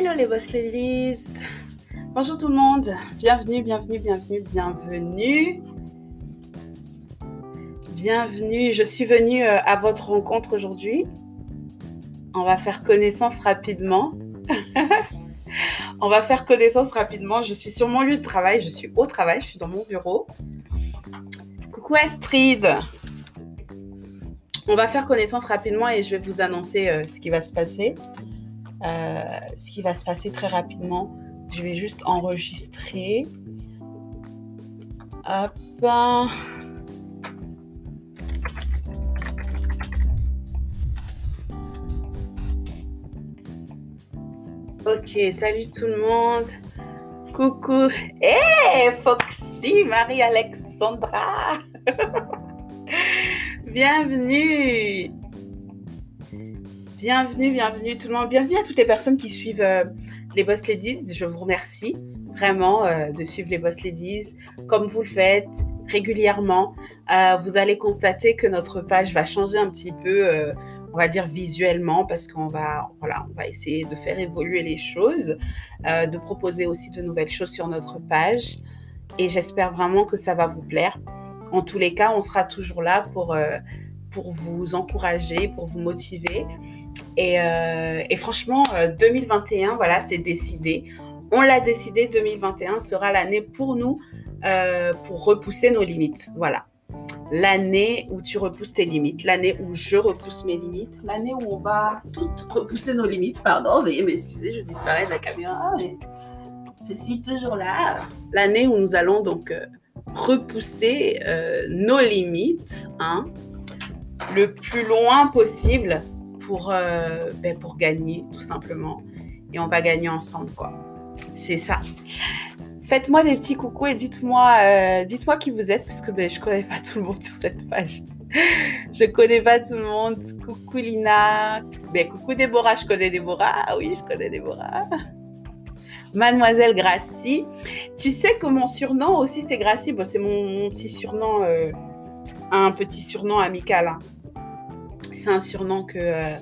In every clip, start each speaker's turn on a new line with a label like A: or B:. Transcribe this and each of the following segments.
A: Hello les boss ladies Bonjour tout le monde Bienvenue, bienvenue, bienvenue, bienvenue Bienvenue, je suis venue euh, à votre rencontre aujourd'hui. On va faire connaissance rapidement. On va faire connaissance rapidement. Je suis sur mon lieu de travail, je suis au travail, je suis dans mon bureau. Coucou Astrid On va faire connaissance rapidement et je vais vous annoncer euh, ce qui va se passer. Euh, ce qui va se passer très rapidement. Je vais juste enregistrer. Hop. Ok, salut tout le monde. Coucou. Hey, Foxy, Marie-Alexandra. Bienvenue. Bienvenue, bienvenue tout le monde. Bienvenue à toutes les personnes qui suivent euh, les Boss Ladies. Je vous remercie vraiment euh, de suivre les Boss Ladies comme vous le faites régulièrement. Euh, vous allez constater que notre page va changer un petit peu, on va dire visuellement, parce qu'on va, voilà, on va essayer de faire évoluer les choses, de proposer aussi de nouvelles choses sur notre page. Et j'espère vraiment que ça va vous plaire. En tous les cas, on sera toujours là pour, pour vous encourager, pour vous motiver. Euh, et, franchement, 2021, euh, voilà, c'est décidé. On l'a décidé, 2021 sera l'année pour nous euh, pour repousser nos limites. Voilà. L'année où tu repousses tes limites, l'année où je repousse mes limites, l'année où on va toutes repousser nos limites. Pardon, veuillez m'excuser, je disparais de la caméra, je suis toujours là. L'année où nous allons donc repousser nos limites hein, le plus loin possible pour, euh, ben, pour gagner, tout simplement. Et on va gagner ensemble, quoi. C'est ça. Faites-moi des petits coucous et dites-moi euh, dites-moi qui vous êtes, parce que ben, je connais pas tout le monde sur cette page. je connais pas tout le monde. Coucou Lina. Ben, coucou Déborah, je connais Déborah. Ah oui, je connais Déborah. Mademoiselle Gracie. Tu sais que mon surnom aussi, c'est Gracie. Bon, c'est mon, petit surnom, euh, un petit surnom amical. Hein c'est un surnom que euh,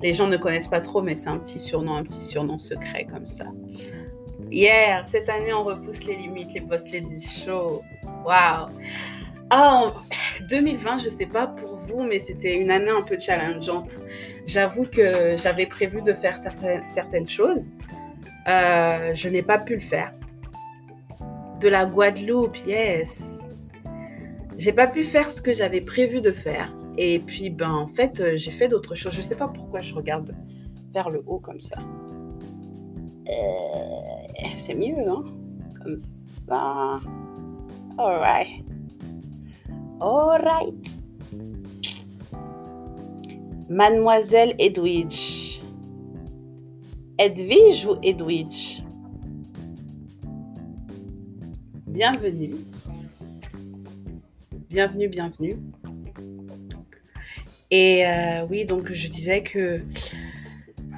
A: les gens ne connaissent pas trop, mais c'est un petit surnom, un petit surnom secret comme ça. Hier, cette année, on repousse les limites, les boss ladies show. Waouh! Oh, 2020, je sais pas pour vous, mais c'était une année un peu challengeante. J'avoue que j'avais prévu de faire certaines, certaines choses. Euh, je n'ai pas pu le faire. De la Guadeloupe, yes. J'ai pas pu faire ce que j'avais prévu de faire. Et puis, ben, en fait, euh, j'ai fait d'autres choses. Je sais pas pourquoi je regarde vers le haut comme ça. Euh, c'est mieux, hein Comme ça. Alright. Alright. Mademoiselle Edwidge. Edwige ou Edwidge? Bienvenue. Bienvenue, bienvenue. Et euh, oui, donc je disais que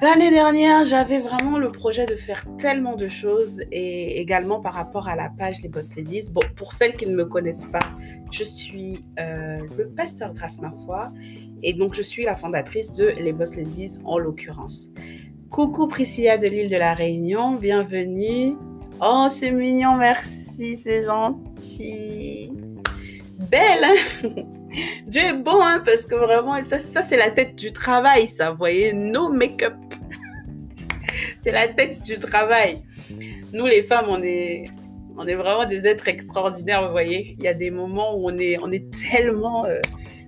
A: l'année dernière, j'avais vraiment le projet de faire tellement de choses et également par rapport à la page Les Boss Ladies. Bon, pour celles qui ne me connaissent pas, je suis euh, le pasteur Grâce Ma Foi et donc je suis la fondatrice de Les Boss Ladies en l'occurrence. Coucou Priscilla de l'île de la Réunion, bienvenue. Oh, c'est mignon, merci, c'est gentil. Belle, Dieu est bon, hein, parce que vraiment, ça, ça c'est la tête du travail, ça. Vous voyez, no make-up. c'est la tête du travail. Nous, les femmes, on est, on est vraiment des êtres extraordinaires, vous voyez. Il y a des moments où on est, on est tellement euh,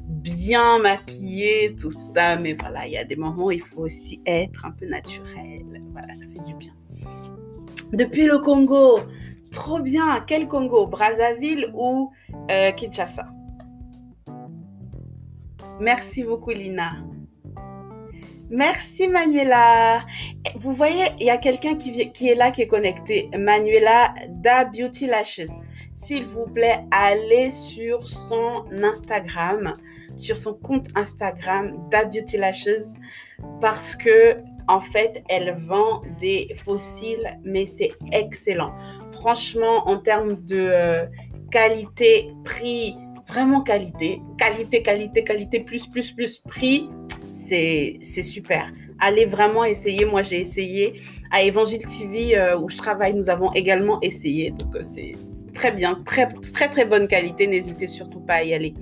A: bien maquillés, tout ça. Mais voilà, il y a des moments où il faut aussi être un peu naturel. Voilà, ça fait du bien. Depuis le Congo, trop bien. Quel Congo? Brazzaville ou euh, Kinshasa? Merci beaucoup, Lina. Merci, Manuela. Vous voyez, il y a quelqu'un qui, est là, qui est connecté. Manuela da Beauty Lashes. S'il vous plaît, allez sur son Instagram, sur son compte Instagram da Beauty Lashes, parce que en fait, elle vend des fossiles, mais c'est excellent. Franchement, en termes de euh, qualité, prix, vraiment qualité. Qualité, qualité, qualité, plus, plus, plus, prix. c'est super. Allez vraiment essayer. Moi, j'ai essayé. À Évangile TV, euh, où je travaille, nous avons également essayé. Donc, euh, c'est très bien. Très, très, très bonne qualité. N'hésitez surtout pas à y aller.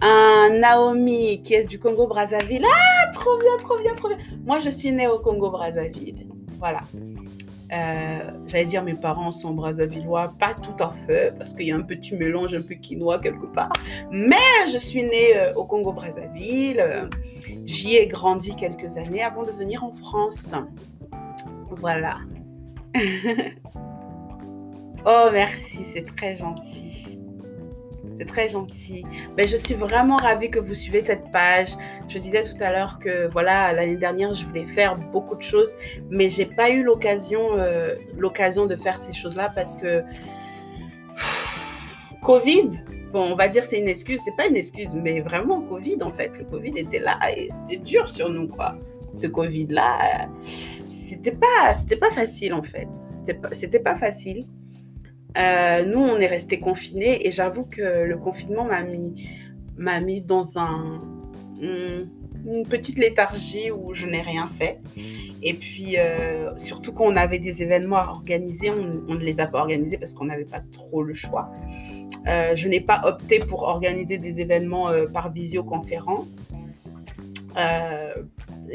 A: Un Naomi qui est du Congo Brazzaville. Ah, trop bien, trop bien, trop bien. Moi, je suis née au Congo Brazzaville. Voilà. Euh, j'allais dire mes parents sont brazzavillois, pas tout à fait, parce qu'il y a un petit mélange un peu quinois quelque part. Mais je suis née euh, au Congo Brazzaville. Euh, j'y ai grandi quelques années avant de venir en France. Voilà. oh, merci, c'est très gentil. C'est très gentil. Mais je suis vraiment ravie que vous suivez cette page. Je disais tout à l'heure que voilà, l'année dernière, je voulais faire beaucoup de choses, mais j'ai pas eu l'occasion euh, l'occasion de faire ces choses-là parce que Covid, bon, on va dire c'est une excuse, c'est pas une excuse, mais vraiment Covid en fait, le Covid était là et c'était dur sur nous quoi. Ce Covid là, c'était pas c'était pas facile en fait. C'était pas c'était pas facile. Euh, nous, on est resté confinés et j'avoue que le confinement m'a mis, m'a mis dans un, une petite léthargie où je n'ai rien fait. Et puis, euh, surtout quand on avait des événements à organiser, on, ne les a pas organisés parce qu'on n'avait pas trop le choix. Euh, je n'ai pas opté pour organiser des événements par visioconférence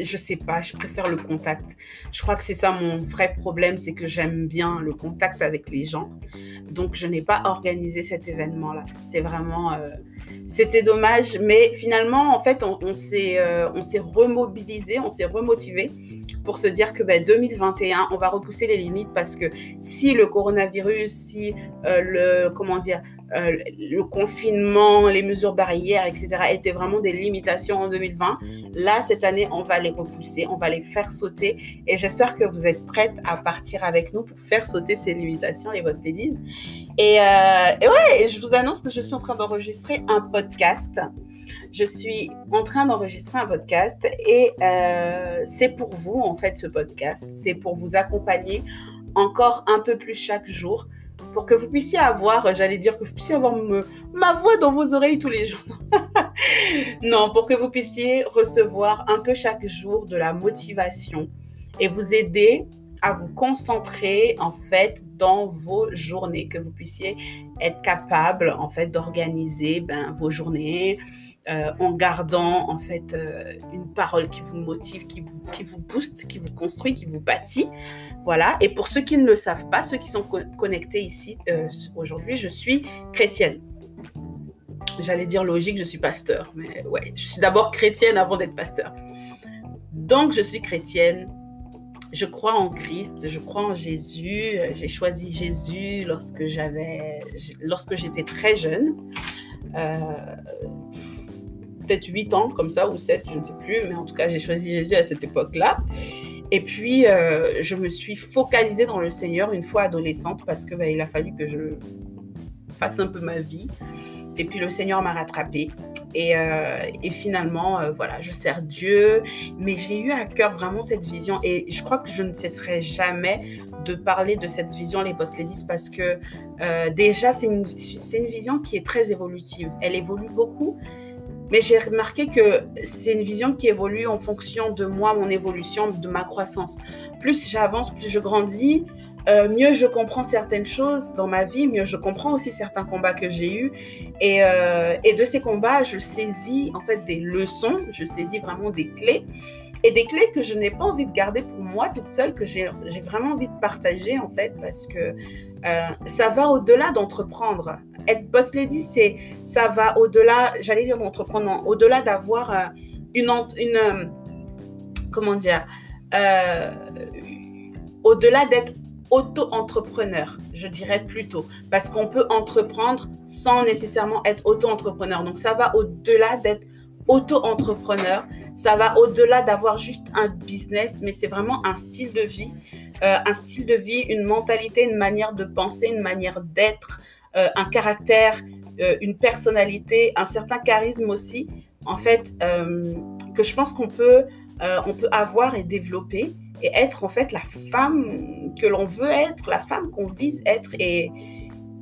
A: je sais pas, je préfère le contact. Je crois que c'est ça mon vrai problème, c'est que j'aime bien le contact avec les gens. Donc je n'ai pas organisé cet événement-là. C'est vraiment, euh, c'était dommage, mais finalement en fait on, s'est, euh, on s'est remobilisé, on s'est remotivé pour se dire que ben, 2021 on va repousser les limites parce que si le coronavirus, si euh, le comment dire euh, le confinement, les mesures barrières, etc., étaient vraiment des limitations en 2020. Là, cette année, on va les repousser, on va les faire sauter. Et j'espère que vous êtes prêtes à partir avec nous pour faire sauter ces limitations, les boss ladies. Et, euh, et ouais, je vous annonce que je suis en train d'enregistrer un podcast. Je suis en train d'enregistrer un podcast et euh, c'est pour vous, en fait, ce podcast. C'est pour vous accompagner encore un peu plus chaque jour pour que vous puissiez avoir, j'allais dire que vous puissiez avoir ma voix dans vos oreilles tous les jours. non, pour que vous puissiez recevoir un peu chaque jour de la motivation et vous aider à vous concentrer en fait dans vos journées, que vous puissiez être capable en fait d'organiser ben, vos journées, euh, en gardant en fait euh, une parole qui vous motive, qui vous, qui vous booste, qui vous construit, qui vous bâtit. Voilà. Et pour ceux qui ne le savent pas, ceux qui sont connectés ici euh, aujourd'hui, je suis chrétienne. J'allais dire logique, je suis pasteur, mais ouais, je suis d'abord chrétienne avant d'être pasteur. Donc je suis chrétienne. Je crois en Christ, je crois en Jésus. J'ai choisi Jésus lorsque j'étais très jeune. Peut-être 8 ans comme ça, ou 7, je ne sais plus, mais en tout cas, j'ai choisi Jésus à cette époque-là. Et puis, euh, je me suis focalisée dans le Seigneur une fois adolescente parce que bah, il a fallu que je fasse un peu ma vie. Et puis, le Seigneur m'a rattrapée. Et, euh, finalement, euh, voilà, je sers Dieu. Mais j'ai eu à cœur vraiment cette vision. Et je crois que je ne cesserai jamais de parler de cette vision, les Boss Ladies, parce que déjà, c'est une vision qui est très évolutive. Elle évolue beaucoup mais j'ai remarqué que c'est une vision qui évolue en fonction de moi, mon évolution, de ma croissance. Plus j'avance, plus je grandis, euh, mieux je comprends certaines choses dans ma vie, mieux je comprends aussi certains combats que j'ai eus. Et, euh, et, de ces combats, je saisis en fait des leçons, je saisis vraiment des clés. Et des clés que je n'ai pas envie de garder pour moi toute seule, que j'ai vraiment envie de partager en fait, parce que euh, ça va au-delà d'entreprendre. Être boss lady, c'est ça va au-delà, j'allais dire d'entreprendre, au-delà d'avoir euh, une, une euh, comment dire, au-delà d'être auto-entrepreneur, je dirais plutôt, parce qu'on peut entreprendre sans nécessairement être auto-entrepreneur. Donc ça va au-delà d'être auto-entrepreneur, ça va au-delà d'avoir juste un business, mais c'est vraiment un style de vie, un style de vie, une mentalité, une manière de penser, une manière d'être, euh, un caractère, euh, une personnalité, un certain charisme aussi, en fait, euh, que je pense qu'on peut, on peut avoir et développer et être en fait la femme que l'on veut être, la femme qu'on vise être. Et,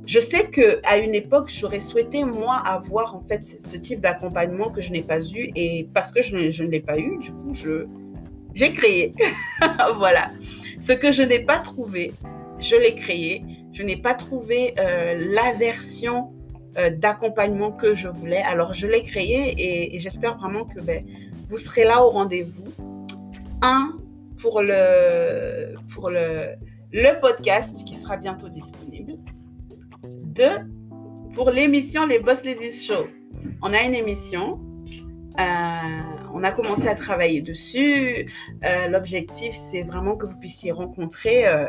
A: je sais que à une époque, j'aurais souhaité moi avoir en fait ce type d'accompagnement que je n'ai pas eu et parce que je, ne l'ai pas eu, du coup, je j'ai créé. voilà. Ce que je n'ai pas trouvé, je l'ai créé. Je n'ai pas trouvé euh, la version euh, d'accompagnement que je voulais. Alors, je l'ai créé et, j'espère vraiment que ben, vous serez là au rendez-vous. Un, pour le, pour le, le podcast qui sera bientôt disponible. Pour l'émission Les Boss Ladies Show. On a une émission. Euh, on a commencé à travailler dessus. Euh, l'objectif, c'est vraiment que vous puissiez rencontrer euh,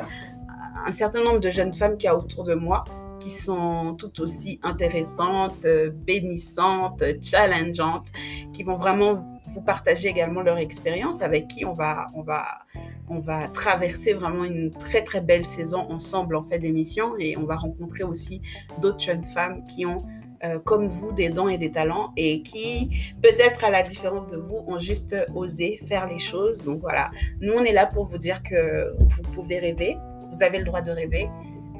A: un certain nombre de jeunes femmes qui y a autour de moi qui sont tout aussi intéressantes, bénissantes, challengeantes, qui vont vraiment vous partager également leur expérience, avec qui on va, on va traverser vraiment une très très belle saison ensemble en fait d'émissions et on va rencontrer aussi d'autres jeunes femmes qui ont euh, comme vous des dons et des talents et qui peut-être à la différence de vous ont juste osé faire les choses. Donc voilà, nous on est là pour vous dire que vous pouvez rêver, vous avez le droit de rêver,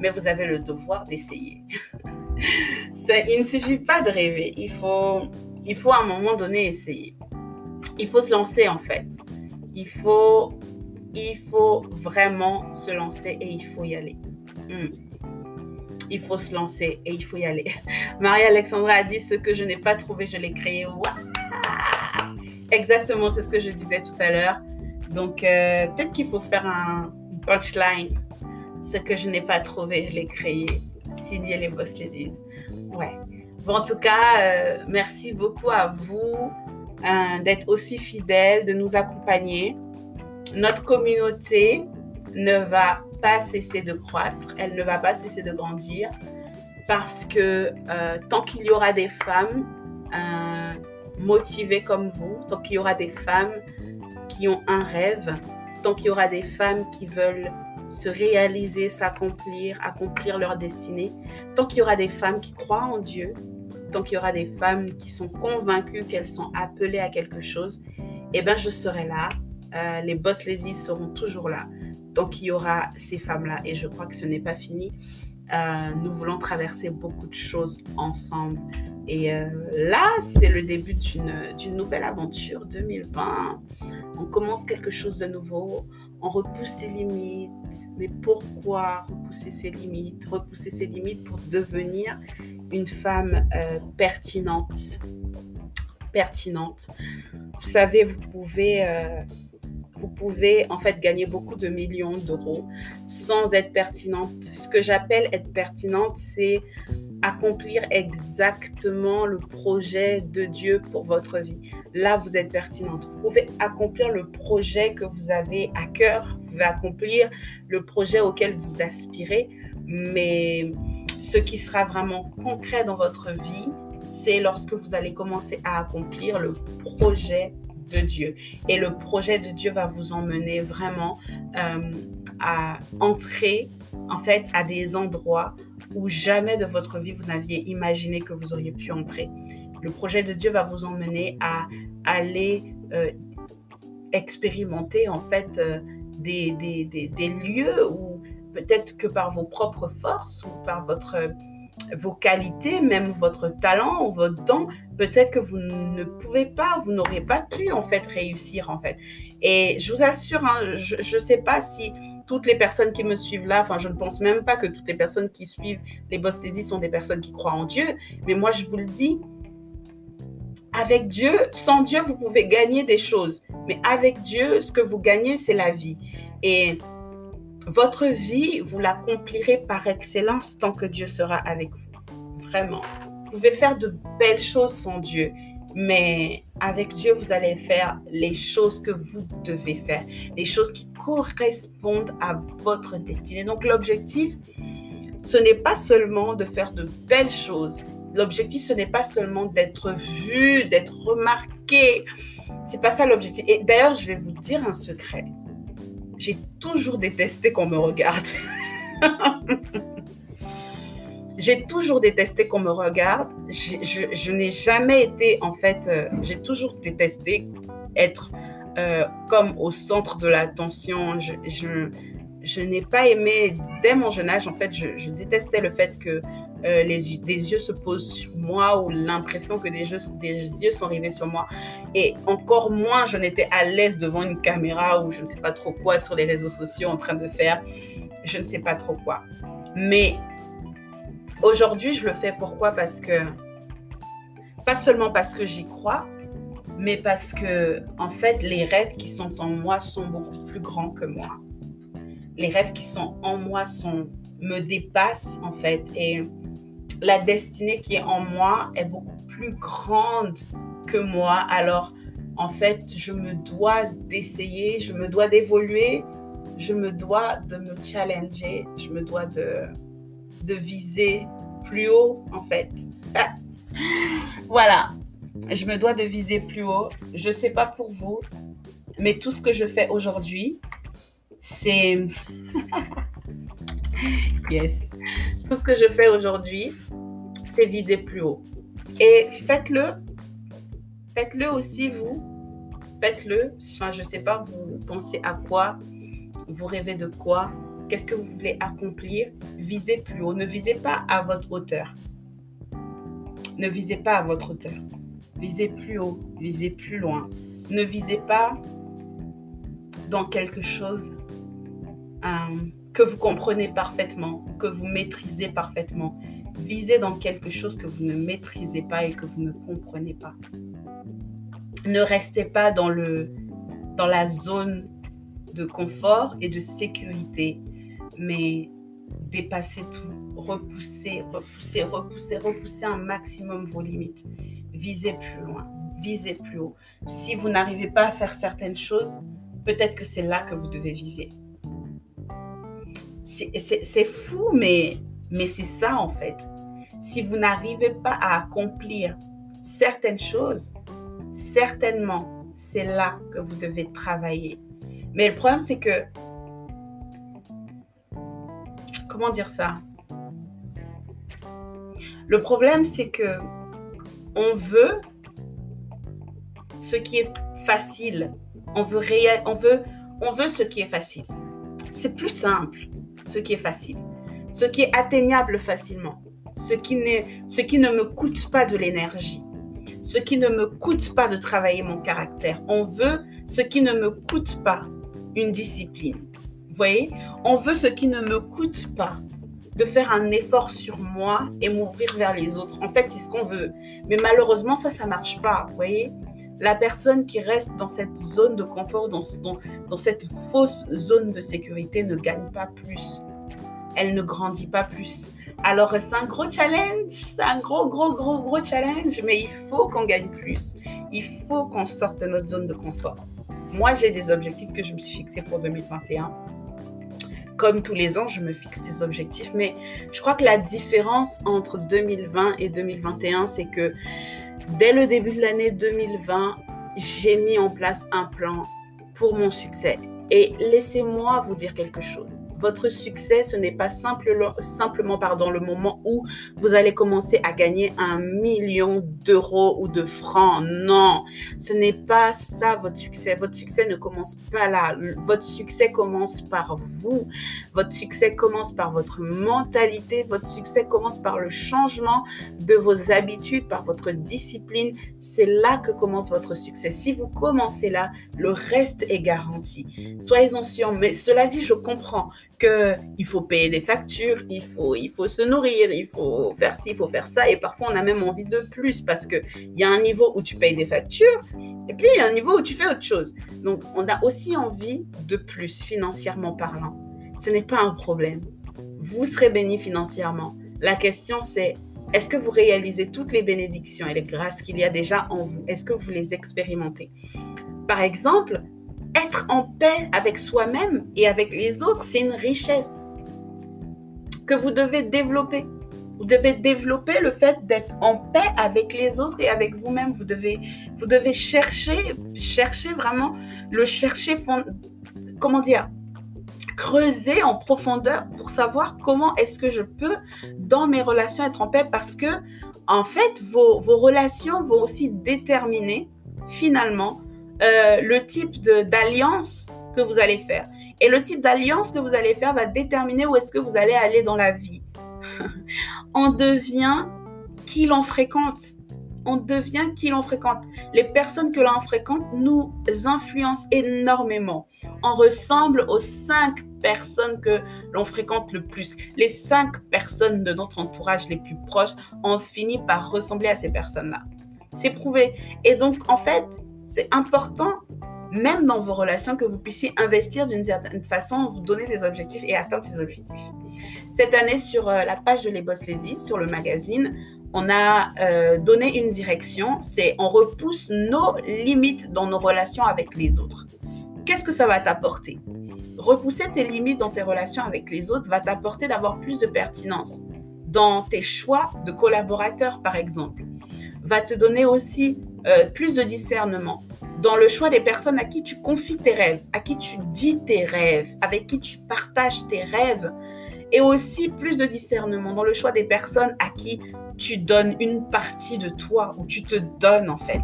A: mais vous avez le devoir d'essayer. il ne suffit pas de rêver, il faut, il faut à un moment donné essayer. Il faut se lancer en fait. Il faut il faut vraiment se lancer et il faut y aller. Hmm. Il faut se lancer et il faut y aller. Marie-Alexandra a dit ce que je n'ai pas trouvé, je l'ai créé. Exactement, c'est ce que je disais tout à l'heure. Donc, euh, peut-être qu'il faut faire un punchline. Ce que je n'ai pas trouvé, je l'ai créé. Signer les Boss Ladies. Ouais. Bon, en tout cas, euh, merci beaucoup à vous euh, d'être aussi fidèles, de nous accompagner notre communauté ne va pas cesser de croître, elle ne va pas cesser de grandir parce que euh, tant qu'il y aura des femmes euh, motivées comme vous, tant qu'il y aura des femmes qui ont un rêve, tant qu'il y aura des femmes qui veulent se réaliser, s'accomplir, accomplir leur destinée, tant qu'il y aura des femmes qui croient en Dieu, tant qu'il y aura des femmes qui sont convaincues qu'elles sont appelées à quelque chose, eh bien je serai là euh, les boss ladies seront toujours là. Donc il y aura ces femmes-là et je crois que ce n'est pas fini. Euh, nous voulons traverser beaucoup de choses ensemble. Et euh, là, c'est le début d'une nouvelle aventure 2020. On commence quelque chose de nouveau. On repousse les limites. Mais pourquoi repousser ses limites? Repousser ses limites pour devenir une femme pertinente. Pertinente. Vous savez, vous pouvez vous pouvez en fait gagner beaucoup de millions d'euros sans être pertinente. Ce que j'appelle être pertinente, c'est accomplir exactement le projet de Dieu pour votre vie. Là, vous êtes pertinente. Vous pouvez accomplir le projet que vous avez à cœur, vous pouvez accomplir le projet auquel vous aspirez, mais ce qui sera vraiment concret dans votre vie, c'est lorsque vous allez commencer à accomplir le projet de Dieu. Et le projet de Dieu va vous emmener vraiment euh, à entrer en fait à des endroits où jamais de votre vie vous n'aviez imaginé que vous auriez pu entrer. Le projet de Dieu va vous emmener à aller euh, expérimenter en fait euh, des, des, des, lieux où peut-être que par vos propres forces ou par votre vos qualités, même votre talent ou votre don, peut-être que vous ne pouvez pas, vous n'aurez pas pu en fait réussir en fait. Et je vous assure, hein, je ne sais pas si toutes les personnes qui me suivent là, enfin je ne pense même pas que toutes les personnes qui suivent les Boss Ladies sont des personnes qui croient en Dieu, mais moi je vous le dis, avec Dieu, sans Dieu, vous pouvez gagner des choses, mais avec Dieu, ce que vous gagnez, c'est la vie. Et votre vie, vous l'accomplirez par excellence tant que Dieu sera avec vous. Vraiment. Vous pouvez faire de belles choses sans Dieu, mais avec Dieu, vous allez faire les choses que vous devez faire, les choses qui correspondent à votre destinée. Donc l'objectif, ce n'est pas seulement de faire de belles choses. L'objectif, ce n'est pas seulement d'être vu, d'être remarqué. C'est pas ça l'objectif. Et d'ailleurs, je vais vous dire un secret j'ai toujours détesté qu'on me regarde. j'ai toujours détesté qu'on me regarde. Je, n'ai jamais été, en fait, euh, j'ai toujours détesté être euh, comme au centre de l'attention. Je, je, n'ai pas aimé, dès mon jeune âge, en fait, je, détestais le fait que euh, les, des yeux se posent sur moi ou l'impression que des yeux, des yeux sont rivés sur moi. Et encore moins, je n'étais à l'aise devant une caméra ou je ne sais pas trop quoi sur les réseaux sociaux en train de faire je ne sais pas trop quoi. Mais aujourd'hui, je le fais pourquoi? Parce que, pas seulement parce que j'y crois, mais parce que, en fait, les rêves qui sont en moi sont beaucoup plus grands que moi. Les rêves qui sont en moi sont, me dépassent, en fait. Et la destinée qui est en moi est beaucoup plus grande que moi. Alors, en fait, je me dois d'essayer, je me dois d'évoluer, je me dois de me challenger, je me dois de, viser plus haut, en fait. voilà, je me dois de viser plus haut. Je ne sais pas pour vous, mais tout ce que je fais aujourd'hui, c'est... yes. Tout ce que je fais aujourd'hui, c'est viser plus haut. Et faites-le. Faites-le aussi, vous. Faites-le. Enfin, je ne sais pas, vous pensez à quoi? Vous rêvez de quoi? Qu'est-ce que vous voulez accomplir? Visez plus haut. Ne visez pas à votre hauteur. Ne visez pas à votre hauteur. Visez plus haut. Visez plus loin. Ne visez pas dans quelque chose euh, que vous comprenez parfaitement, que vous maîtrisez parfaitement. Visez dans quelque chose que vous ne maîtrisez pas et que vous ne comprenez pas. Ne restez pas dans, le, dans la zone de confort et de sécurité, mais dépasser tout, repousser, repousser, repousser, repousser un maximum vos limites, visez plus loin, visez plus haut. Si vous n'arrivez pas à faire certaines choses, peut-être que c'est là que vous devez viser. C'est fou, mais, c'est ça en fait. Si vous n'arrivez pas à accomplir certaines choses, certainement, c'est là que vous devez travailler mais le problème, c'est que. Comment dire ça? Le problème, c'est que on veut ce qui est facile. On veut, on veut, on veut ce qui est facile. C'est plus simple, ce qui est facile. Ce qui est atteignable facilement. Ce qui, ce qui ne me coûte pas de l'énergie ce qui ne me coûte pas de travailler mon caractère. On veut ce qui ne me coûte pas une discipline. Vous voyez, on veut ce qui ne me coûte pas de faire un effort sur moi et m'ouvrir vers les autres. En fait, c'est ce qu'on veut. Mais malheureusement, ça, ça marche pas. Vous voyez, la personne qui reste dans cette zone de confort, dans, cette fausse zone de sécurité, ne gagne pas plus. Elle ne grandit pas plus. Alors, c'est un gros challenge, c'est un gros, gros, gros, gros challenge, mais il faut qu'on gagne plus. Il faut qu'on sorte de notre zone de confort. Moi, j'ai des objectifs que je me suis fixés pour 2021. Comme tous les ans, je me fixe des objectifs, mais je crois que la différence entre 2020 et 2021, c'est que dès le début de l'année 2020, j'ai mis en place un plan pour mon succès. Et laissez-moi vous dire quelque chose. Votre succès, ce n'est pas simplement pardon, le moment où vous allez commencer à gagner un million d'euros ou de francs. Non, ce n'est pas ça votre succès. Votre succès ne commence pas là. Votre succès commence par vous. Votre succès commence par votre mentalité. Votre succès commence par le changement de vos habitudes, par votre discipline. C'est là que commence votre succès. Si vous commencez là, le reste est garanti. Soyez-en sûrs. Mais cela dit, je comprends qu'il faut payer des factures, il faut, il faut se nourrir, il faut faire ci, il faut faire ça. Et parfois, on a même envie de plus parce qu'il y a un niveau où tu payes des factures et puis il y a un niveau où tu fais autre chose. Donc, on a aussi envie de plus financièrement parlant. Ce n'est pas un problème. Vous serez béni financièrement. La question, c'est est-ce que vous réalisez toutes les bénédictions et les grâces qu'il y a déjà en vous? Est-ce que vous les expérimentez? Par exemple, être en paix avec soi-même et avec les autres, c'est une richesse que vous devez développer. Vous devez développer le fait d'être en paix avec les autres et avec vous-même. Vous devez, vous devez chercher, chercher vraiment, le chercher, comment dire, creuser en profondeur pour savoir comment est-ce que je peux, dans mes relations, être en paix parce que, en fait, vos, vos relations vont aussi déterminer, finalement, euh, le type d'alliance que vous allez faire. Et le type d'alliance que vous allez faire va déterminer où est-ce que vous allez aller dans la vie. on devient qui l'on fréquente. On devient qui l'on fréquente. Les personnes que l'on fréquente nous influencent énormément. On ressemble aux cinq personnes que l'on fréquente le plus. Les cinq personnes de notre entourage les plus proches, on finit par ressembler à ces personnes-là. C'est prouvé. Et donc, en fait, c'est important, même dans vos relations, que vous puissiez investir d'une certaine façon, vous donner des objectifs et atteindre ces objectifs. Cette année, sur euh, la page de Les Boss Ladies, sur le magazine, on a euh, donné une direction, c'est on repousse nos limites dans nos relations avec les autres. Qu'est-ce que ça va t'apporter? Repousser tes limites dans tes relations avec les autres va t'apporter d'avoir plus de pertinence dans tes choix de collaborateurs, par exemple. Va te donner aussi euh, plus de discernement dans le choix des personnes à qui tu confies tes rêves, à qui tu dis tes rêves, avec qui tu partages tes rêves, et aussi plus de discernement dans le choix des personnes à qui tu donnes une partie de toi, ou tu te donnes en fait.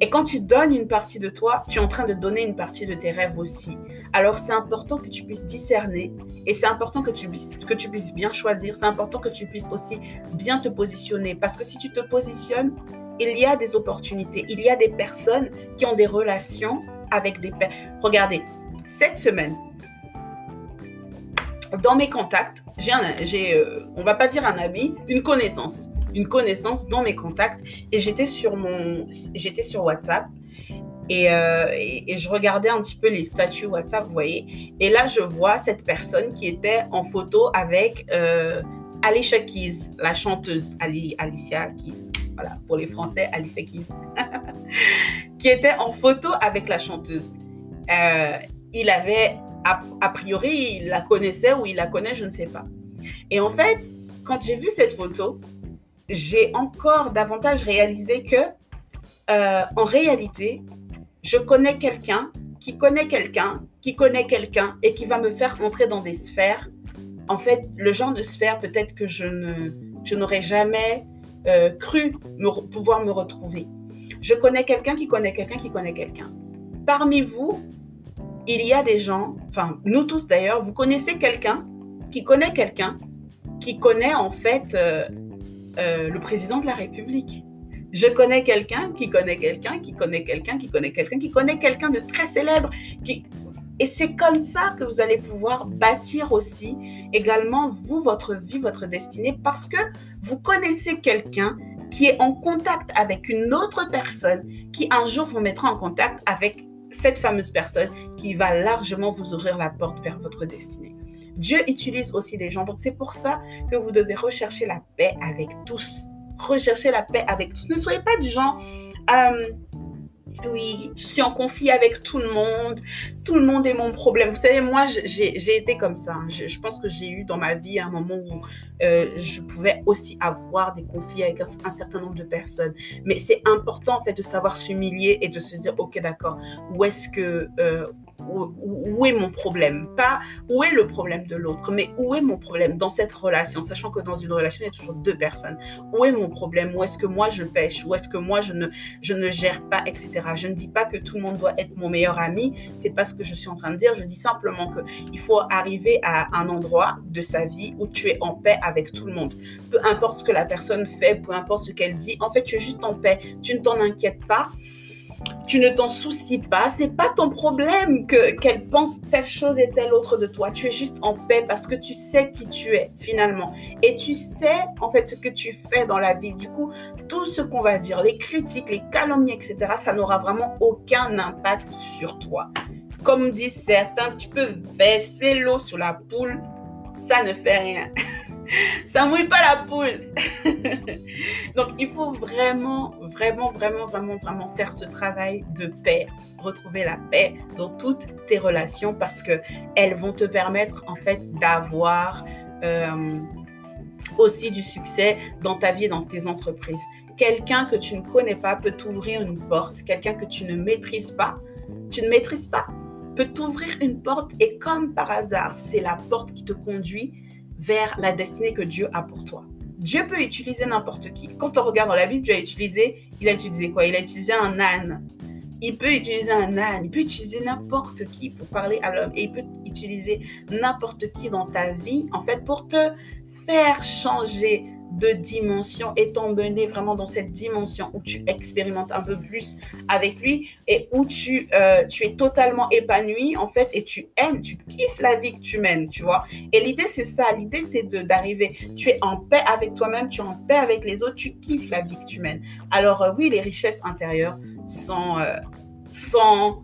A: Et quand tu donnes une partie de toi, tu es en train de donner une partie de tes rêves aussi. Alors c'est important que tu puisses discerner et c'est important que tu, que tu puisses bien choisir. C'est important que tu puisses aussi bien te positionner. Parce que si tu te positionnes, il y a des opportunités, il y a des personnes qui ont des relations avec des... Regardez, cette semaine, dans mes contacts, j'ai, j'ai euh, on va pas dire un ami, une connaissance, une connaissance dans mes contacts, et j'étais sur mon, j'étais sur WhatsApp. Euh, et, et, je regardais un petit peu les statuts WhatsApp, vous voyez. Et là, je vois cette personne qui était en photo avec euh, Alicia Keys, la chanteuse Ali, Alicia Keys. Voilà, pour les Français, Alicia Keys. qui était en photo avec la chanteuse. Euh, il avait, a, priori, il la connaissait ou il la connaît, je ne sais pas. Et en fait, quand j'ai vu cette photo, j'ai encore davantage réalisé que, euh, en réalité, je connais quelqu'un qui connaît quelqu'un qui connaît quelqu'un et qui va me faire entrer dans des sphères en fait, le genre de sphère peut-être que je ne, je n'aurais jamais euh, cru pouvoir me retrouver. Je connais quelqu'un qui connaît quelqu'un qui connaît quelqu'un. Parmi vous, il y a des gens, enfin nous tous d'ailleurs, vous connaissez quelqu'un qui connaît quelqu'un qui connaît en fait euh, euh, le président de la République. Je connais quelqu'un qui connaît quelqu'un qui connaît quelqu'un qui connaît quelqu'un qui connaît quelqu'un de très célèbre qui et c'est comme ça que vous allez pouvoir bâtir aussi également vous, votre vie, votre destinée, parce que vous connaissez quelqu'un qui est en contact avec une autre personne qui un jour vous mettra en contact avec cette fameuse personne qui va largement vous ouvrir la porte vers votre destinée. Dieu utilise aussi des gens. Donc c'est pour ça que vous devez rechercher la paix avec tous. Rechercher la paix avec tous. Ne soyez pas du genre... Euh, oui, je suis en conflit avec tout le monde. Tout le monde est mon problème. Vous savez, moi, j'ai été comme ça. Je, pense que j'ai eu dans ma vie un moment où euh, je pouvais aussi avoir des conflits avec un, certain nombre de personnes. Mais c'est important, en fait, de savoir s'humilier et de se dire, OK, d'accord, où est-ce que... Euh, où, est mon problème? Pas où est le problème de l'autre, mais où est mon problème dans cette relation, sachant que dans une relation, il y a toujours deux personnes. Où est mon problème? Où est-ce que moi je pêche? Où est-ce que moi je ne, je ne gère pas, etc. Je ne dis pas que tout le monde doit être mon meilleur ami, c'est pas ce que je suis en train de dire. Je dis simplement qu'il faut arriver à un endroit de sa vie où tu es en paix avec tout le monde. Peu importe ce que la personne fait, peu importe ce qu'elle dit, en fait, tu es juste en paix. Tu ne t'en inquiètes pas tu ne t'en soucies pas, c'est pas ton problème que qu'elle pense telle chose et telle autre de toi. Tu es juste en paix parce que tu sais qui tu es finalement et tu sais en fait ce que tu fais dans la vie. Du coup, tout ce qu'on va dire, les critiques, les calomnies, etc., ça n'aura vraiment aucun impact sur toi. Comme disent certains, tu peux verser l'eau sur la poule, ça ne fait rien. ça mouille pas la poule. Donc, il faut vraiment, vraiment, vraiment, vraiment, vraiment faire ce travail de paix, retrouver la paix dans toutes tes relations parce que elles vont te permettre en fait d'avoir euh, aussi du succès dans ta vie dans tes entreprises. Quelqu'un que tu ne connais pas peut t'ouvrir une porte. Quelqu'un que tu ne maîtrises pas, tu ne maîtrises pas, peut t'ouvrir une porte et comme par hasard, c'est la porte qui te conduit vers la destinée que Dieu a pour toi. Dieu peut utiliser n'importe qui. Quand on regarde dans la Bible, Dieu a utilisé, il a utilisé quoi? Il a utilisé un âne. Il peut utiliser un âne, il peut utiliser n'importe qui pour parler à l'homme et il peut utiliser n'importe qui dans ta vie, en fait, pour te faire changer de dimension et t'emmener vraiment dans cette dimension où tu expérimentes un peu plus avec lui et où tu, euh, tu es totalement épanoui en fait et tu aimes, tu kiffes la vie que tu mènes, tu vois. Et l'idée c'est ça, l'idée c'est d'arriver, tu es en paix avec toi-même, tu es en paix avec les autres, tu kiffes la vie que tu mènes. Alors euh, oui, les richesses intérieures sont, euh, sont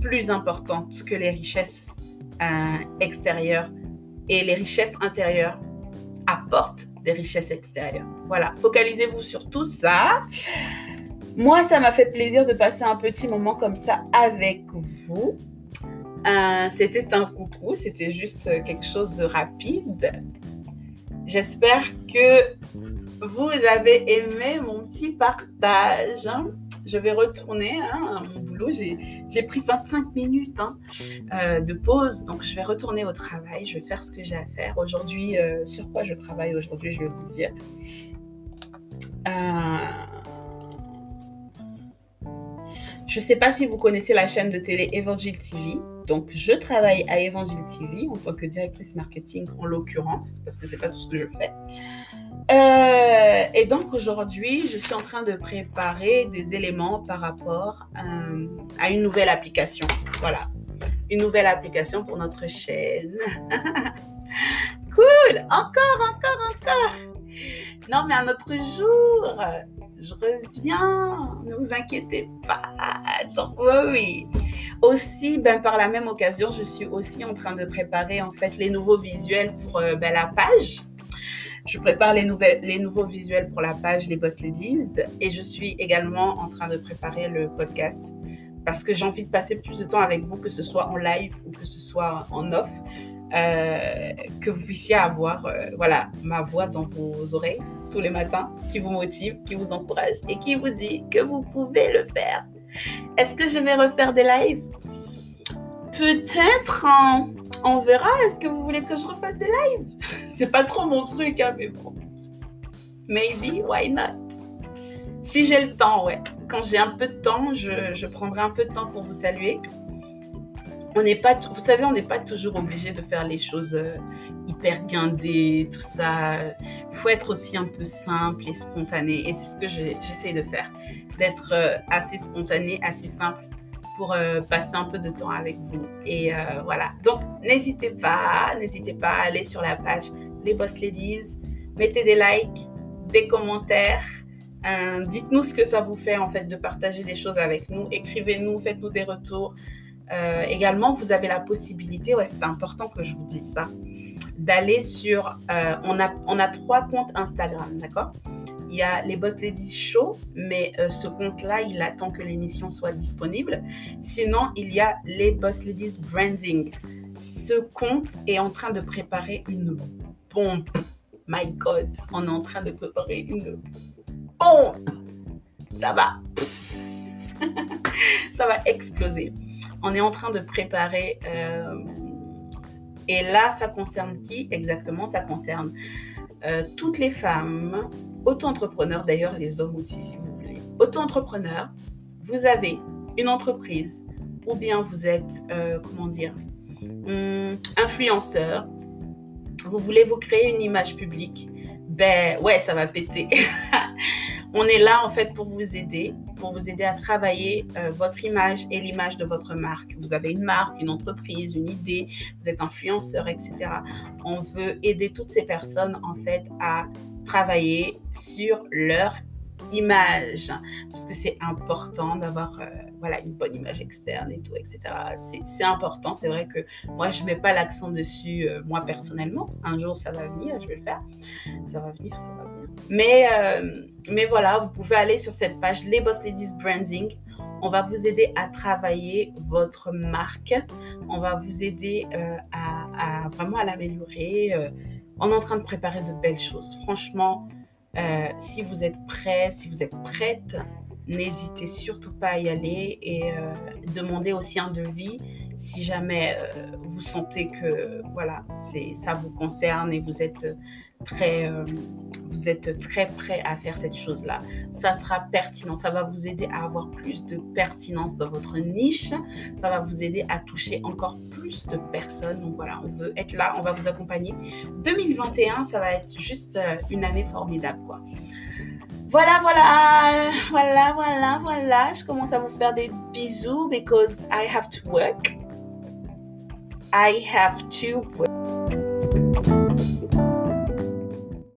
A: plus importantes que les richesses extérieures et les richesses intérieures apportent des richesses extérieures. Voilà, focalisez-vous sur tout ça. Moi, ça m'a fait plaisir de passer un petit moment comme ça avec vous. Euh, c'était un coucou, c'était juste quelque chose de rapide. J'espère que vous avez aimé mon petit partage je vais retourner hein, à mon boulot. J'ai pris 25 minutes hein, euh, de pause, donc je vais retourner au travail. Je vais faire ce que j'ai à faire. Aujourd'hui, euh, sur quoi je travaille aujourd'hui, je vais vous dire. Euh, je ne sais pas si vous connaissez la chaîne de télé Evangile TV. Donc, je travaille à Evangile TV en tant que directrice marketing en l'occurrence, parce que c'est pas tout ce que je fais. Euh, et donc aujourd'hui, je suis en train de préparer des éléments par rapport euh, à une nouvelle application. Voilà, une nouvelle application pour notre chaîne. cool, encore, encore, encore. Non, mais un autre jour, je reviens. Ne vous inquiétez pas. Donc, oui, oui. Aussi, ben, par la même occasion, je suis aussi en train de préparer en fait les nouveaux visuels pour euh, ben, la page. Je prépare les, nouvelles, les nouveaux visuels pour la page Les Boss Ladies et je suis également en train de préparer le podcast parce que j'ai envie de passer plus de temps avec vous, que ce soit en live ou que ce soit en off, euh, que vous puissiez avoir euh, voilà, ma voix dans vos oreilles tous les matins, qui vous motive, qui vous encourage et qui vous dit que vous pouvez le faire. Est-ce que je vais refaire des lives? Peut-être. Hein on verra. Est-ce que vous voulez que je refasse des lives? C'est pas trop mon truc, hein, mais bon. Maybe, why not? Si j'ai le temps, ouais. Quand j'ai un peu de temps, je, prendrai un peu de temps pour vous saluer. On n'est pas, vous savez, on n'est pas toujours obligé de faire les choses euh, hyper guindées, tout ça. Il faut être aussi un peu simple et spontané. Et c'est ce que j'essaye de faire, d'être euh, assez spontané, assez simple pour euh, passer un peu de temps avec vous. Et voilà. Donc, n'hésitez pas, n'hésitez pas à aller sur la page Les Boss Ladies, mettez des likes, des commentaires. Dites-nous ce que ça vous fait en fait de partager des choses avec nous. Écrivez-nous, faites-nous des retours. Également, vous avez la possibilité, ouais, c'est important que je vous dise ça, d'aller sur. on, a, on a trois comptes Instagram, d'accord? Il y a les Boss Ladies Show, mais euh, ce compte-là, il attend que l'émission soit disponible. Sinon, il y a les Boss Ladies Branding. Ce compte est en train de préparer une bombe. My God, on est en train de préparer une bombe. Ça va. Ça va exploser. On est en train de préparer. Euh, et là, ça concerne qui exactement? Ça concerne euh, toutes les femmes auto-entrepreneur, d'ailleurs les hommes aussi si vous voulez. Auto-entrepreneur, vous avez une entreprise ou bien vous êtes, euh, comment dire, hum, influenceur, vous voulez vous créer une image publique, ben ouais, ça va péter. On est là en fait pour vous aider, pour vous aider à travailler euh, votre image et l'image de votre marque. Vous avez une marque, une entreprise, une idée, vous êtes influenceur, etc. On veut aider toutes ces personnes en fait à travailler sur leur image parce que c'est important d'avoir euh, voilà une bonne image externe et tout etc c'est important c'est vrai que moi je mets pas l'accent dessus euh, moi personnellement. Un jour ça va venir je vais le faire. Ça va venir ça va venir. Mais euh, mais voilà vous pouvez aller sur cette page les boss ladies branding. On va vous aider à travailler votre marque. On va vous aider à, à, vraiment à l'améliorer on est en train de préparer de belles choses. Franchement, euh, si vous êtes prêt, si vous êtes prête, n'hésitez surtout pas à y aller et euh, demandez aussi un devis. Si jamais euh, vous sentez que voilà, c'est ça vous concerne et vous êtes très, euh, vous êtes très prêt à faire cette chose-là. Ça sera pertinent, ça va vous aider à avoir plus de pertinence dans votre niche, ça va vous aider à toucher encore plus de personnes. Donc voilà, on veut être là, on va vous accompagner. 2021, ça va être juste euh, une année formidable, quoi. Voilà, voilà, voilà, voilà, voilà. Je commence à vous faire des bisous because I have to work. I have to work.